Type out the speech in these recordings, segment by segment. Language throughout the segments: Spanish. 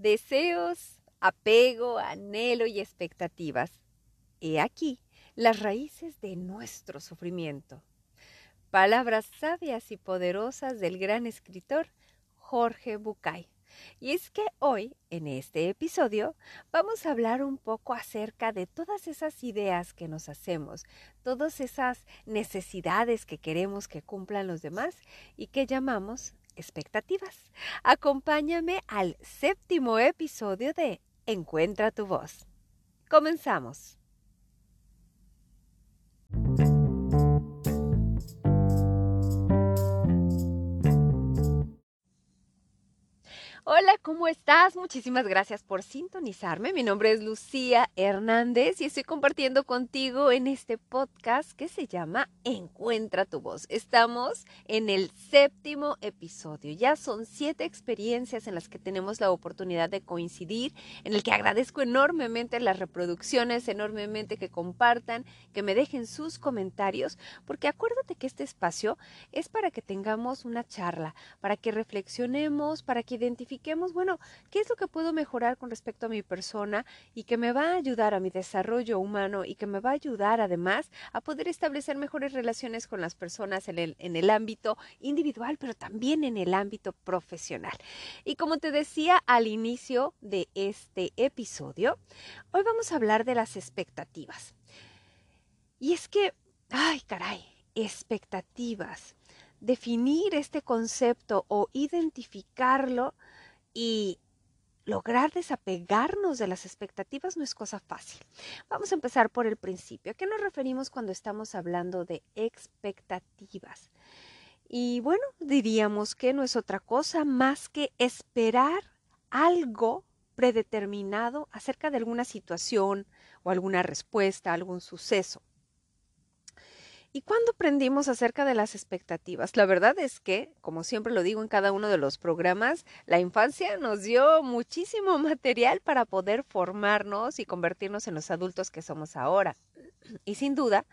Deseos, apego, anhelo y expectativas. He aquí las raíces de nuestro sufrimiento. Palabras sabias y poderosas del gran escritor Jorge Bucay. Y es que hoy, en este episodio, vamos a hablar un poco acerca de todas esas ideas que nos hacemos, todas esas necesidades que queremos que cumplan los demás y que llamamos expectativas. Acompáñame al séptimo episodio de Encuentra tu voz. Comenzamos. Hola, ¿cómo estás? Muchísimas gracias por sintonizarme. Mi nombre es Lucía Hernández y estoy compartiendo contigo en este podcast que se llama Encuentra tu voz. Estamos en el séptimo episodio. Ya son siete experiencias en las que tenemos la oportunidad de coincidir, en el que agradezco enormemente las reproducciones, enormemente que compartan, que me dejen sus comentarios, porque acuérdate que este espacio es para que tengamos una charla, para que reflexionemos, para que identifiquemos bueno, qué es lo que puedo mejorar con respecto a mi persona y que me va a ayudar a mi desarrollo humano y que me va a ayudar además a poder establecer mejores relaciones con las personas en el, en el ámbito individual, pero también en el ámbito profesional. Y como te decía al inicio de este episodio, hoy vamos a hablar de las expectativas. Y es que, ay caray, expectativas definir este concepto o identificarlo y lograr desapegarnos de las expectativas no es cosa fácil. Vamos a empezar por el principio. ¿A qué nos referimos cuando estamos hablando de expectativas? Y bueno, diríamos que no es otra cosa más que esperar algo predeterminado acerca de alguna situación o alguna respuesta, algún suceso. ¿Y cuándo aprendimos acerca de las expectativas? La verdad es que, como siempre lo digo en cada uno de los programas, la infancia nos dio muchísimo material para poder formarnos y convertirnos en los adultos que somos ahora. Y sin duda,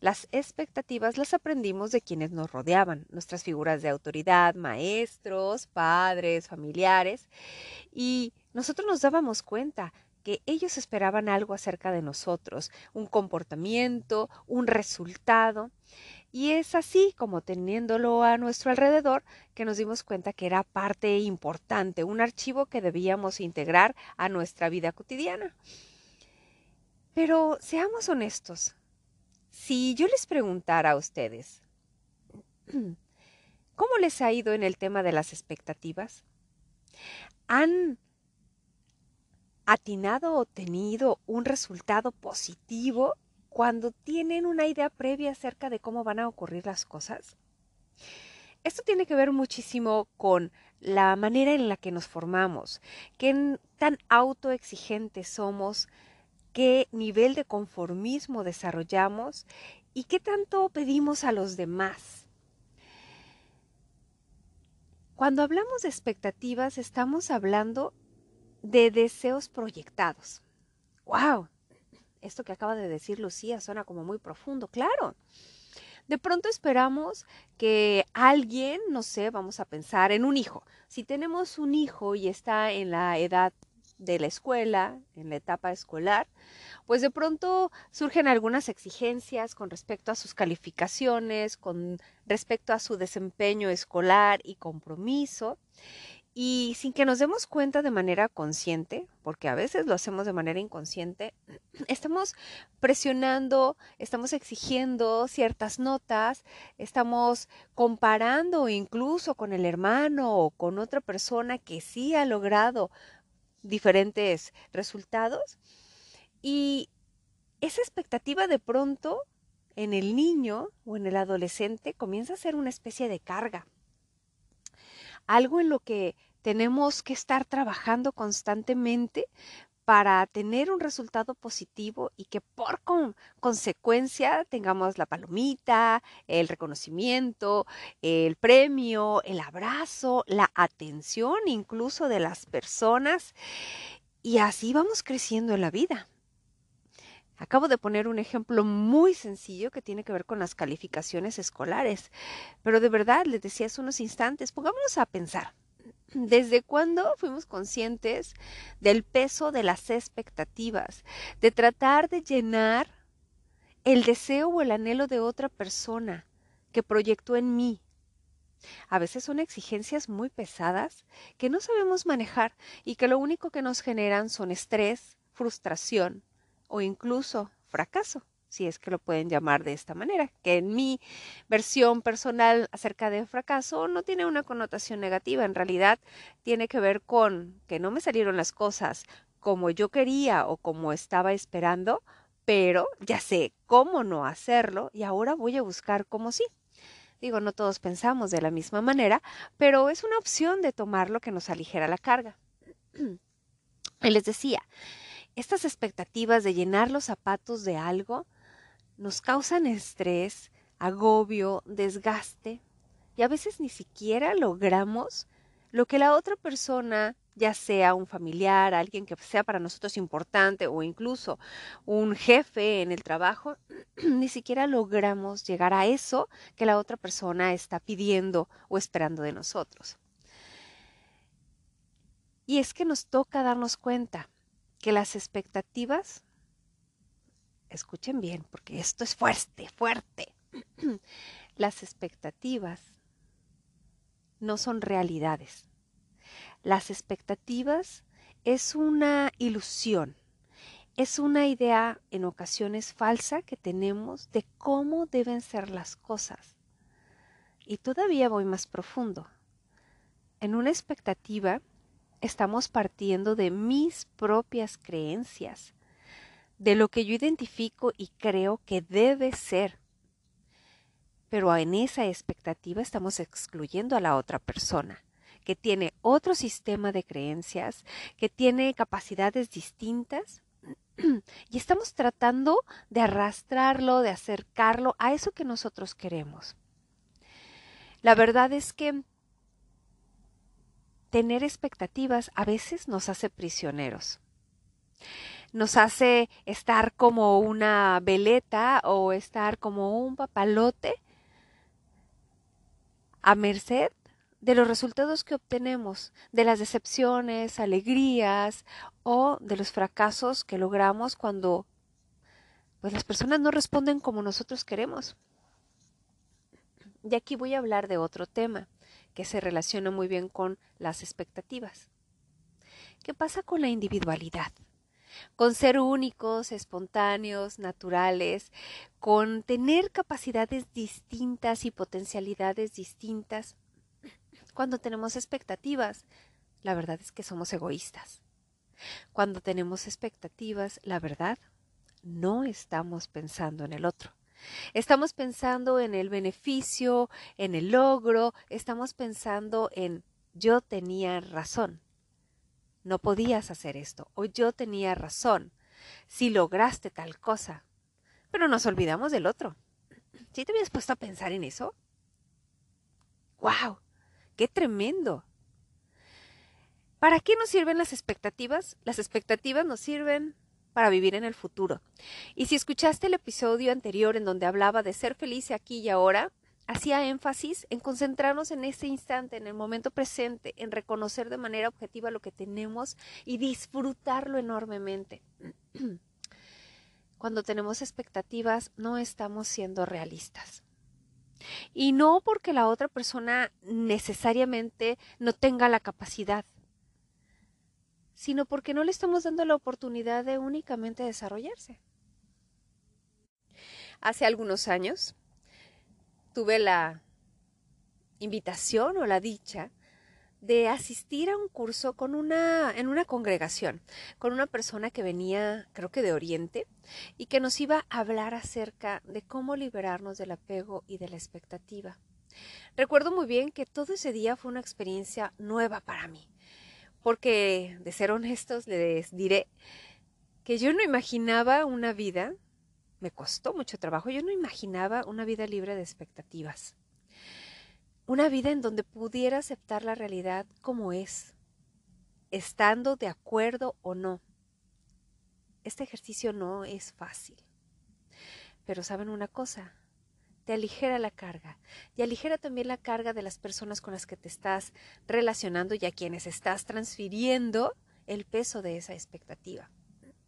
las expectativas las aprendimos de quienes nos rodeaban, nuestras figuras de autoridad, maestros, padres, familiares, y nosotros nos dábamos cuenta que ellos esperaban algo acerca de nosotros, un comportamiento, un resultado. Y es así como teniéndolo a nuestro alrededor que nos dimos cuenta que era parte importante, un archivo que debíamos integrar a nuestra vida cotidiana. Pero seamos honestos, si yo les preguntara a ustedes, ¿cómo les ha ido en el tema de las expectativas? ¿Han atinado o tenido un resultado positivo cuando tienen una idea previa acerca de cómo van a ocurrir las cosas? Esto tiene que ver muchísimo con la manera en la que nos formamos, qué tan autoexigentes somos, qué nivel de conformismo desarrollamos y qué tanto pedimos a los demás. Cuando hablamos de expectativas estamos hablando de deseos proyectados. ¡Wow! Esto que acaba de decir Lucía suena como muy profundo, claro. De pronto esperamos que alguien, no sé, vamos a pensar en un hijo. Si tenemos un hijo y está en la edad de la escuela, en la etapa escolar, pues de pronto surgen algunas exigencias con respecto a sus calificaciones, con respecto a su desempeño escolar y compromiso. Y sin que nos demos cuenta de manera consciente, porque a veces lo hacemos de manera inconsciente, estamos presionando, estamos exigiendo ciertas notas, estamos comparando incluso con el hermano o con otra persona que sí ha logrado diferentes resultados. Y esa expectativa de pronto en el niño o en el adolescente comienza a ser una especie de carga algo en lo que tenemos que estar trabajando constantemente para tener un resultado positivo y que por consecuencia tengamos la palomita, el reconocimiento, el premio, el abrazo, la atención incluso de las personas. Y así vamos creciendo en la vida. Acabo de poner un ejemplo muy sencillo que tiene que ver con las calificaciones escolares, pero de verdad, les decía hace unos instantes, pongámonos a pensar. ¿Desde cuándo fuimos conscientes del peso de las expectativas, de tratar de llenar el deseo o el anhelo de otra persona que proyectó en mí? A veces son exigencias muy pesadas que no sabemos manejar y que lo único que nos generan son estrés, frustración o incluso fracaso si es que lo pueden llamar de esta manera, que en mi versión personal acerca de fracaso no tiene una connotación negativa, en realidad tiene que ver con que no me salieron las cosas como yo quería o como estaba esperando, pero ya sé cómo no hacerlo y ahora voy a buscar cómo sí. Digo, no todos pensamos de la misma manera, pero es una opción de tomar lo que nos aligera la carga. y les decía, estas expectativas de llenar los zapatos de algo nos causan estrés, agobio, desgaste y a veces ni siquiera logramos lo que la otra persona, ya sea un familiar, alguien que sea para nosotros importante o incluso un jefe en el trabajo, ni siquiera logramos llegar a eso que la otra persona está pidiendo o esperando de nosotros. Y es que nos toca darnos cuenta que las expectativas escuchen bien, porque esto es fuerte, fuerte. Las expectativas no son realidades. Las expectativas es una ilusión, es una idea en ocasiones falsa que tenemos de cómo deben ser las cosas. Y todavía voy más profundo. En una expectativa estamos partiendo de mis propias creencias, de lo que yo identifico y creo que debe ser. Pero en esa expectativa estamos excluyendo a la otra persona, que tiene otro sistema de creencias, que tiene capacidades distintas, y estamos tratando de arrastrarlo, de acercarlo a eso que nosotros queremos. La verdad es que tener expectativas a veces nos hace prisioneros nos hace estar como una veleta o estar como un papalote a merced de los resultados que obtenemos, de las decepciones, alegrías o de los fracasos que logramos cuando pues las personas no responden como nosotros queremos. Y aquí voy a hablar de otro tema que se relaciona muy bien con las expectativas. ¿Qué pasa con la individualidad? Con ser únicos, espontáneos, naturales, con tener capacidades distintas y potencialidades distintas. Cuando tenemos expectativas, la verdad es que somos egoístas. Cuando tenemos expectativas, la verdad, no estamos pensando en el otro. Estamos pensando en el beneficio, en el logro, estamos pensando en yo tenía razón no podías hacer esto, o yo tenía razón, si lograste tal cosa. Pero nos olvidamos del otro. ¿Sí te habías puesto a pensar en eso? ¡Wow! ¡Qué tremendo! ¿Para qué nos sirven las expectativas? Las expectativas nos sirven para vivir en el futuro. Y si escuchaste el episodio anterior en donde hablaba de ser feliz aquí y ahora, hacía énfasis en concentrarnos en ese instante, en el momento presente, en reconocer de manera objetiva lo que tenemos y disfrutarlo enormemente. Cuando tenemos expectativas no estamos siendo realistas. Y no porque la otra persona necesariamente no tenga la capacidad, sino porque no le estamos dando la oportunidad de únicamente desarrollarse. Hace algunos años, tuve la invitación o la dicha de asistir a un curso con una en una congregación con una persona que venía creo que de Oriente y que nos iba a hablar acerca de cómo liberarnos del apego y de la expectativa. Recuerdo muy bien que todo ese día fue una experiencia nueva para mí, porque de ser honestos les diré que yo no imaginaba una vida me costó mucho trabajo. Yo no imaginaba una vida libre de expectativas. Una vida en donde pudiera aceptar la realidad como es, estando de acuerdo o no. Este ejercicio no es fácil. Pero saben una cosa, te aligera la carga y aligera también la carga de las personas con las que te estás relacionando y a quienes estás transfiriendo el peso de esa expectativa.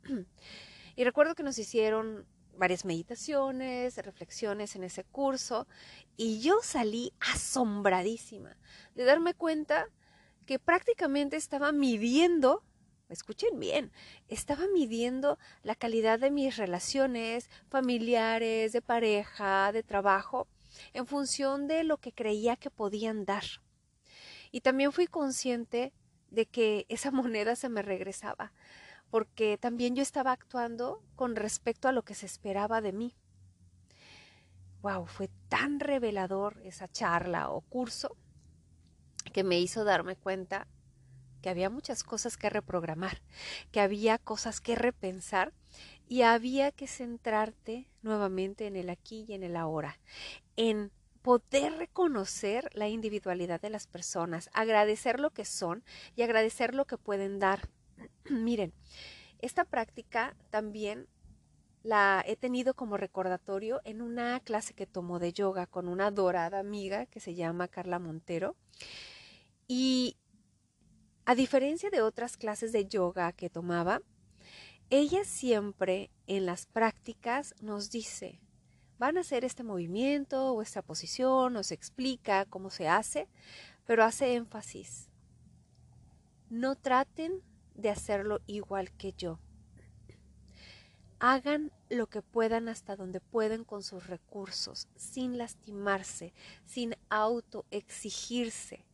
y recuerdo que nos hicieron varias meditaciones, reflexiones en ese curso y yo salí asombradísima de darme cuenta que prácticamente estaba midiendo escuchen bien, estaba midiendo la calidad de mis relaciones familiares, de pareja, de trabajo, en función de lo que creía que podían dar. Y también fui consciente de que esa moneda se me regresaba, porque también yo estaba actuando con respecto a lo que se esperaba de mí. Wow, fue tan revelador esa charla o curso que me hizo darme cuenta que había muchas cosas que reprogramar, que había cosas que repensar y había que centrarte nuevamente en el aquí y en el ahora, en poder reconocer la individualidad de las personas, agradecer lo que son y agradecer lo que pueden dar. Miren, esta práctica también la he tenido como recordatorio en una clase que tomó de yoga con una dorada amiga que se llama Carla Montero. Y a diferencia de otras clases de yoga que tomaba, ella siempre en las prácticas nos dice, van a hacer este movimiento o esta posición, nos explica cómo se hace, pero hace énfasis. No traten de hacerlo igual que yo. Hagan lo que puedan hasta donde pueden con sus recursos, sin lastimarse, sin autoexigirse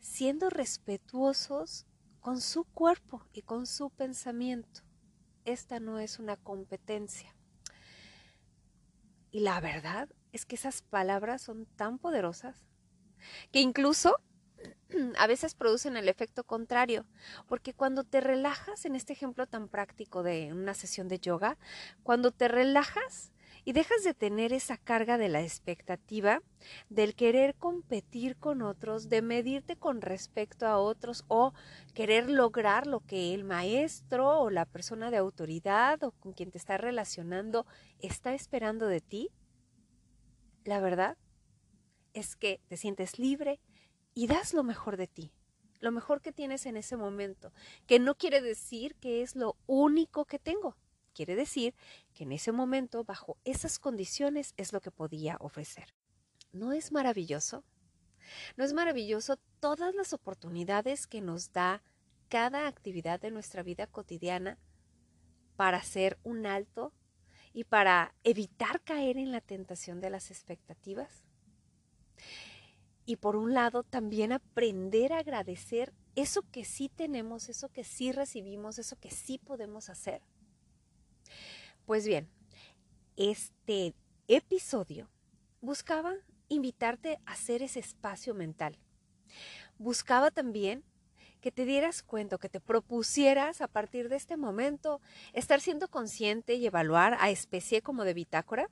siendo respetuosos con su cuerpo y con su pensamiento. Esta no es una competencia. Y la verdad es que esas palabras son tan poderosas que incluso a veces producen el efecto contrario, porque cuando te relajas, en este ejemplo tan práctico de una sesión de yoga, cuando te relajas, y dejas de tener esa carga de la expectativa, del querer competir con otros, de medirte con respecto a otros o querer lograr lo que el maestro o la persona de autoridad o con quien te estás relacionando está esperando de ti. La verdad es que te sientes libre y das lo mejor de ti lo mejor que tienes en ese momento, que no quiere decir que es lo único que tengo. Quiere decir que en ese momento, bajo esas condiciones, es lo que podía ofrecer. ¿No es maravilloso? ¿No es maravilloso todas las oportunidades que nos da cada actividad de nuestra vida cotidiana para hacer un alto y para evitar caer en la tentación de las expectativas? Y por un lado, también aprender a agradecer eso que sí tenemos, eso que sí recibimos, eso que sí podemos hacer. Pues bien, este episodio buscaba invitarte a hacer ese espacio mental. Buscaba también que te dieras cuenta, que te propusieras a partir de este momento estar siendo consciente y evaluar a especie como de bitácora.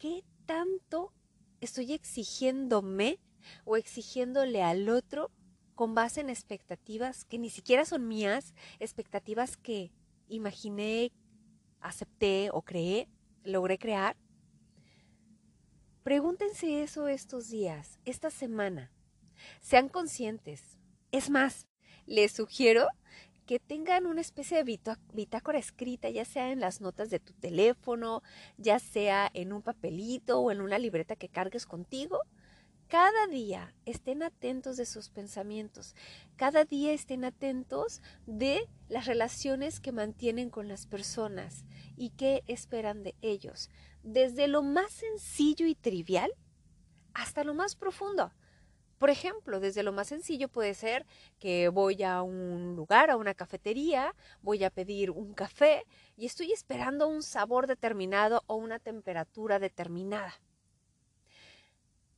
¿Qué tanto estoy exigiéndome o exigiéndole al otro con base en expectativas que ni siquiera son mías, expectativas que imaginé, acepté o creé, logré crear? Pregúntense eso estos días, esta semana. Sean conscientes. Es más, les sugiero que tengan una especie de bitácora escrita, ya sea en las notas de tu teléfono, ya sea en un papelito o en una libreta que cargues contigo, cada día estén atentos de sus pensamientos, cada día estén atentos de las relaciones que mantienen con las personas y qué esperan de ellos, desde lo más sencillo y trivial hasta lo más profundo. Por ejemplo, desde lo más sencillo puede ser que voy a un lugar, a una cafetería, voy a pedir un café y estoy esperando un sabor determinado o una temperatura determinada.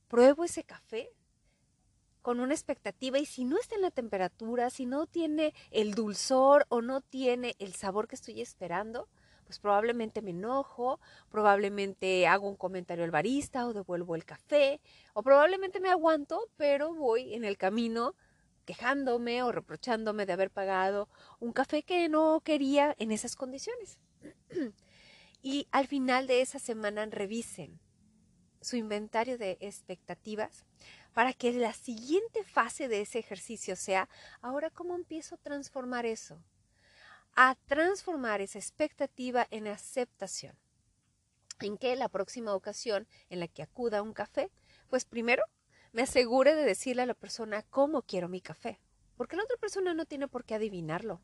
Pruebo ese café con una expectativa y si no está en la temperatura, si no tiene el dulzor o no tiene el sabor que estoy esperando, pues probablemente me enojo, probablemente hago un comentario al barista o devuelvo el café, o probablemente me aguanto, pero voy en el camino quejándome o reprochándome de haber pagado un café que no quería en esas condiciones. y al final de esa semana revisen su inventario de expectativas para que la siguiente fase de ese ejercicio sea, ahora cómo empiezo a transformar eso, a transformar esa expectativa en aceptación. En que la próxima ocasión en la que acuda a un café, pues primero me asegure de decirle a la persona cómo quiero mi café, porque la otra persona no tiene por qué adivinarlo.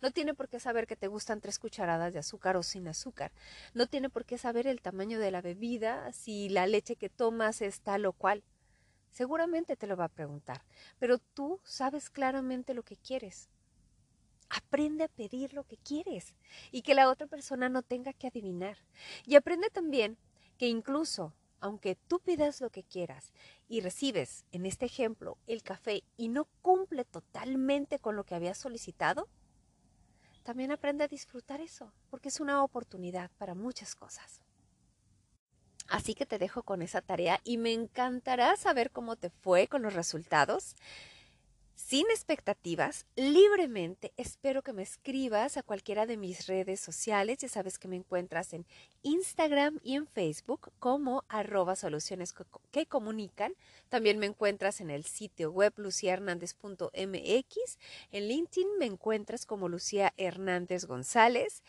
No tiene por qué saber que te gustan tres cucharadas de azúcar o sin azúcar. No tiene por qué saber el tamaño de la bebida, si la leche que tomas es tal o cual. Seguramente te lo va a preguntar, pero tú sabes claramente lo que quieres. Aprende a pedir lo que quieres y que la otra persona no tenga que adivinar. Y aprende también que incluso aunque tú pidas lo que quieras y recibes, en este ejemplo, el café y no cumple totalmente con lo que habías solicitado, también aprende a disfrutar eso, porque es una oportunidad para muchas cosas. Así que te dejo con esa tarea y me encantará saber cómo te fue con los resultados. Sin expectativas, libremente, espero que me escribas a cualquiera de mis redes sociales. Ya sabes que me encuentras en Instagram y en Facebook como arroba soluciones que comunican. También me encuentras en el sitio web luciahernandez.mx. En LinkedIn me encuentras como Lucía Hernández González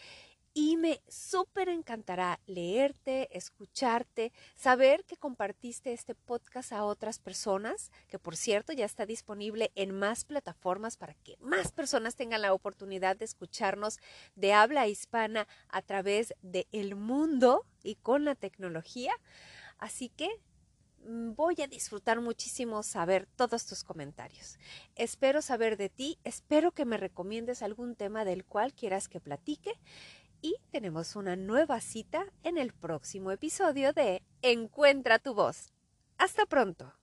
y me súper encantará leerte, escucharte, saber que compartiste este podcast a otras personas, que por cierto ya está disponible en más plataformas para que más personas tengan la oportunidad de escucharnos de habla hispana a través del el mundo y con la tecnología. Así que mm, voy a disfrutar muchísimo saber todos tus comentarios. Espero saber de ti, espero que me recomiendes algún tema del cual quieras que platique y tenemos una nueva cita en el próximo episodio de Encuentra tu voz. Hasta pronto.